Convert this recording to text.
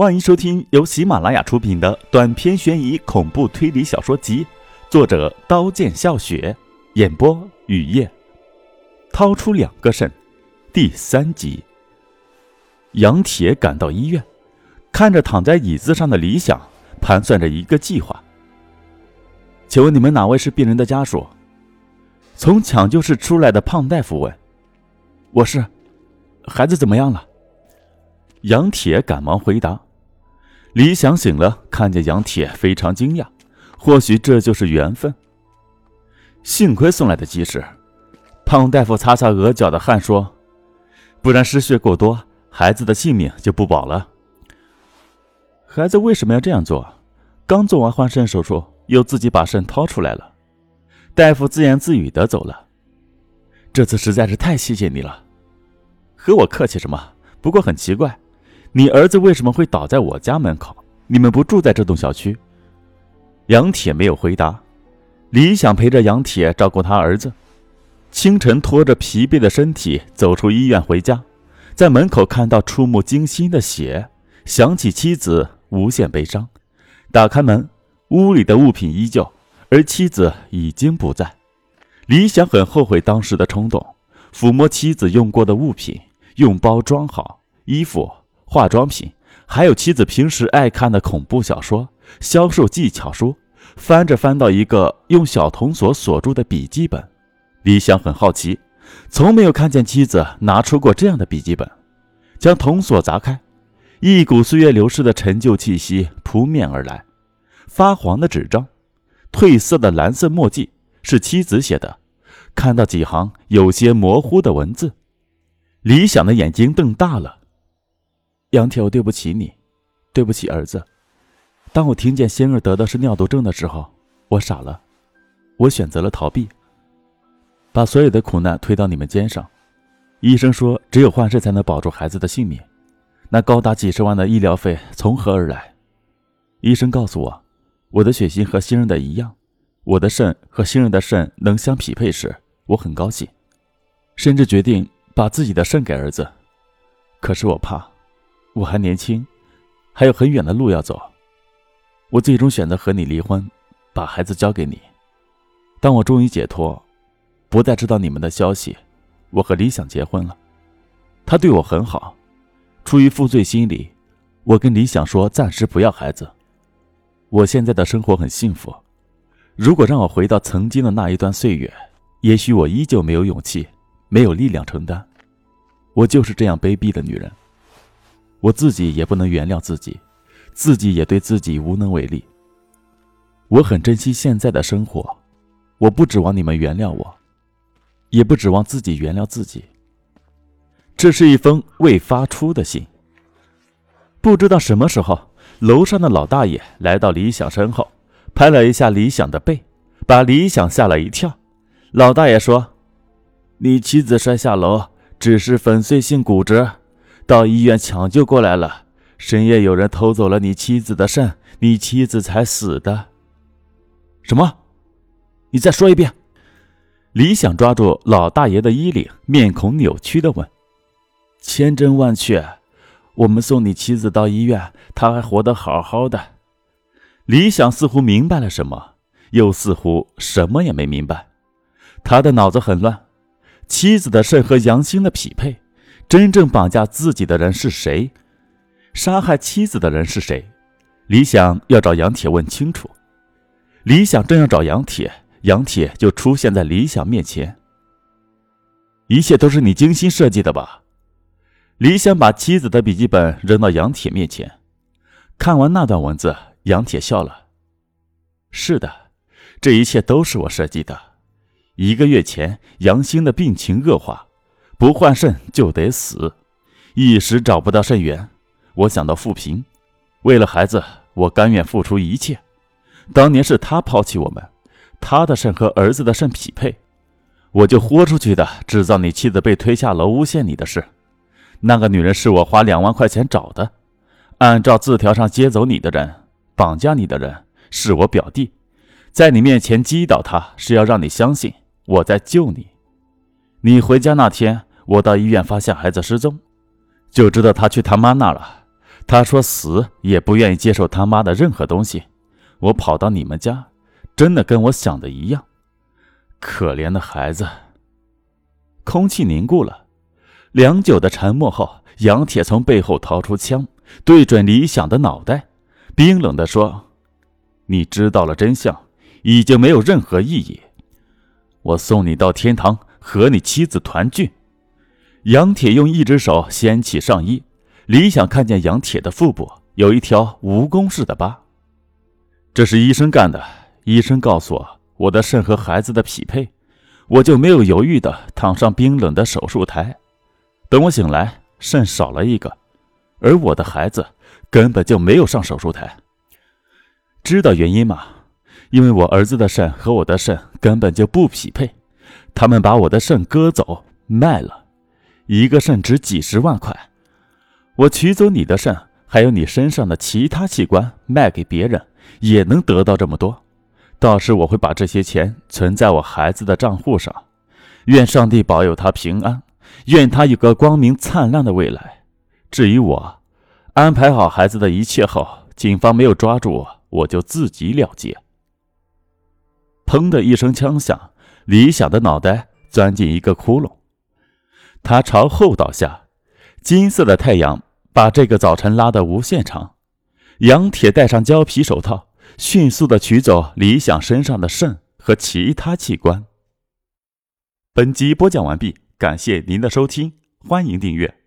欢迎收听由喜马拉雅出品的短篇悬疑恐怖推理小说集，作者刀剑笑雪，演播雨夜。掏出两个肾，第三集。杨铁赶到医院，看着躺在椅子上的李想，盘算着一个计划。请问你们哪位是病人的家属？从抢救室出来的胖大夫问：“我是。孩子怎么样了？”杨铁赶忙回答。李想醒了，看见杨铁，非常惊讶。或许这就是缘分。幸亏送来的及时。胖大夫擦擦额角的汗说：“不然失血过多，孩子的性命就不保了。”孩子为什么要这样做？刚做完换肾手术，又自己把肾掏出来了。大夫自言自语的走了。这次实在是太谢谢你了。和我客气什么？不过很奇怪。你儿子为什么会倒在我家门口？你们不住在这栋小区？杨铁没有回答。李想陪着杨铁照顾他儿子。清晨拖着疲惫的身体走出医院回家，在门口看到触目惊心的血，想起妻子，无限悲伤。打开门，屋里的物品依旧，而妻子已经不在。李想很后悔当时的冲动，抚摸妻子用过的物品，用包装好衣服。化妆品，还有妻子平时爱看的恐怖小说、销售技巧书，翻着翻到一个用小铜锁锁住的笔记本，李想。很好奇，从没有看见妻子拿出过这样的笔记本。将铜锁砸开，一股岁月流逝的陈旧气息扑面而来，发黄的纸张，褪色的蓝色墨迹是妻子写的，看到几行有些模糊的文字，李想。的眼睛瞪大了。杨铁，我对不起你，对不起儿子。当我听见仙儿得的是尿毒症的时候，我傻了，我选择了逃避，把所有的苦难推到你们肩上。医生说，只有换肾才能保住孩子的性命。那高达几十万的医疗费从何而来？医生告诉我，我的血型和新人的一样，我的肾和新人的肾能相匹配时，我很高兴，甚至决定把自己的肾给儿子。可是我怕。我还年轻，还有很远的路要走。我最终选择和你离婚，把孩子交给你。当我终于解脱，不再知道你们的消息，我和李想结婚了。他对我很好，出于负罪心理，我跟李想说暂时不要孩子。我现在的生活很幸福。如果让我回到曾经的那一段岁月，也许我依旧没有勇气，没有力量承担。我就是这样卑鄙的女人。我自己也不能原谅自己，自己也对自己无能为力。我很珍惜现在的生活，我不指望你们原谅我，也不指望自己原谅自己。这是一封未发出的信。不知道什么时候，楼上的老大爷来到李想身后，拍了一下李想的背，把李想吓了一跳。老大爷说：“你妻子摔下楼，只是粉碎性骨折。”到医院抢救过来了，深夜有人偷走了你妻子的肾，你妻子才死的。什么？你再说一遍。李想抓住老大爷的衣领，面孔扭曲的问：“千真万确，我们送你妻子到医院，她还活得好好的。”李想似乎明白了什么，又似乎什么也没明白。他的脑子很乱，妻子的肾和杨兴的匹配。真正绑架自己的人是谁？杀害妻子的人是谁？李想要找杨铁问清楚。李想正要找杨铁，杨铁就出现在李想面前。一切都是你精心设计的吧？李想把妻子的笔记本扔到杨铁面前，看完那段文字，杨铁笑了。是的，这一切都是我设计的。一个月前，杨兴的病情恶化。不换肾就得死，一时找不到肾源，我想到富平，为了孩子，我甘愿付出一切。当年是他抛弃我们，他的肾和儿子的肾匹配，我就豁出去的制造你妻子被推下楼诬陷你的事。那个女人是我花两万块钱找的，按照字条上接走你的人，绑架你的人是我表弟，在你面前击倒他是要让你相信我在救你。你回家那天。我到医院发现孩子失踪，就知道他去他妈那了。他说死也不愿意接受他妈的任何东西。我跑到你们家，真的跟我想的一样。可怜的孩子。空气凝固了，良久的沉默后，杨铁从背后掏出枪，对准李想的脑袋，冰冷的说：“你知道了真相，已经没有任何意义。我送你到天堂，和你妻子团聚。”杨铁用一只手掀起上衣，李想看见杨铁的腹部有一条蜈蚣似的疤。这是医生干的，医生告诉我我的肾和孩子的匹配。我就没有犹豫的躺上冰冷的手术台，等我醒来，肾少了一个，而我的孩子根本就没有上手术台。知道原因吗？因为我儿子的肾和我的肾根本就不匹配，他们把我的肾割走卖了，一个肾值几十万块。我取走你的肾，还有你身上的其他器官卖给别人，也能得到这么多。到时我会把这些钱存在我孩子的账户上，愿上帝保佑他平安，愿他有个光明灿烂的未来。至于我，安排好孩子的一切后，警方没有抓住我，我就自己了结。砰的一声枪响，李想的脑袋钻进一个窟窿，他朝后倒下。金色的太阳把这个早晨拉得无限长。杨铁戴上胶皮手套。迅速的取走李想身上的肾和其他器官。本集播讲完毕，感谢您的收听，欢迎订阅。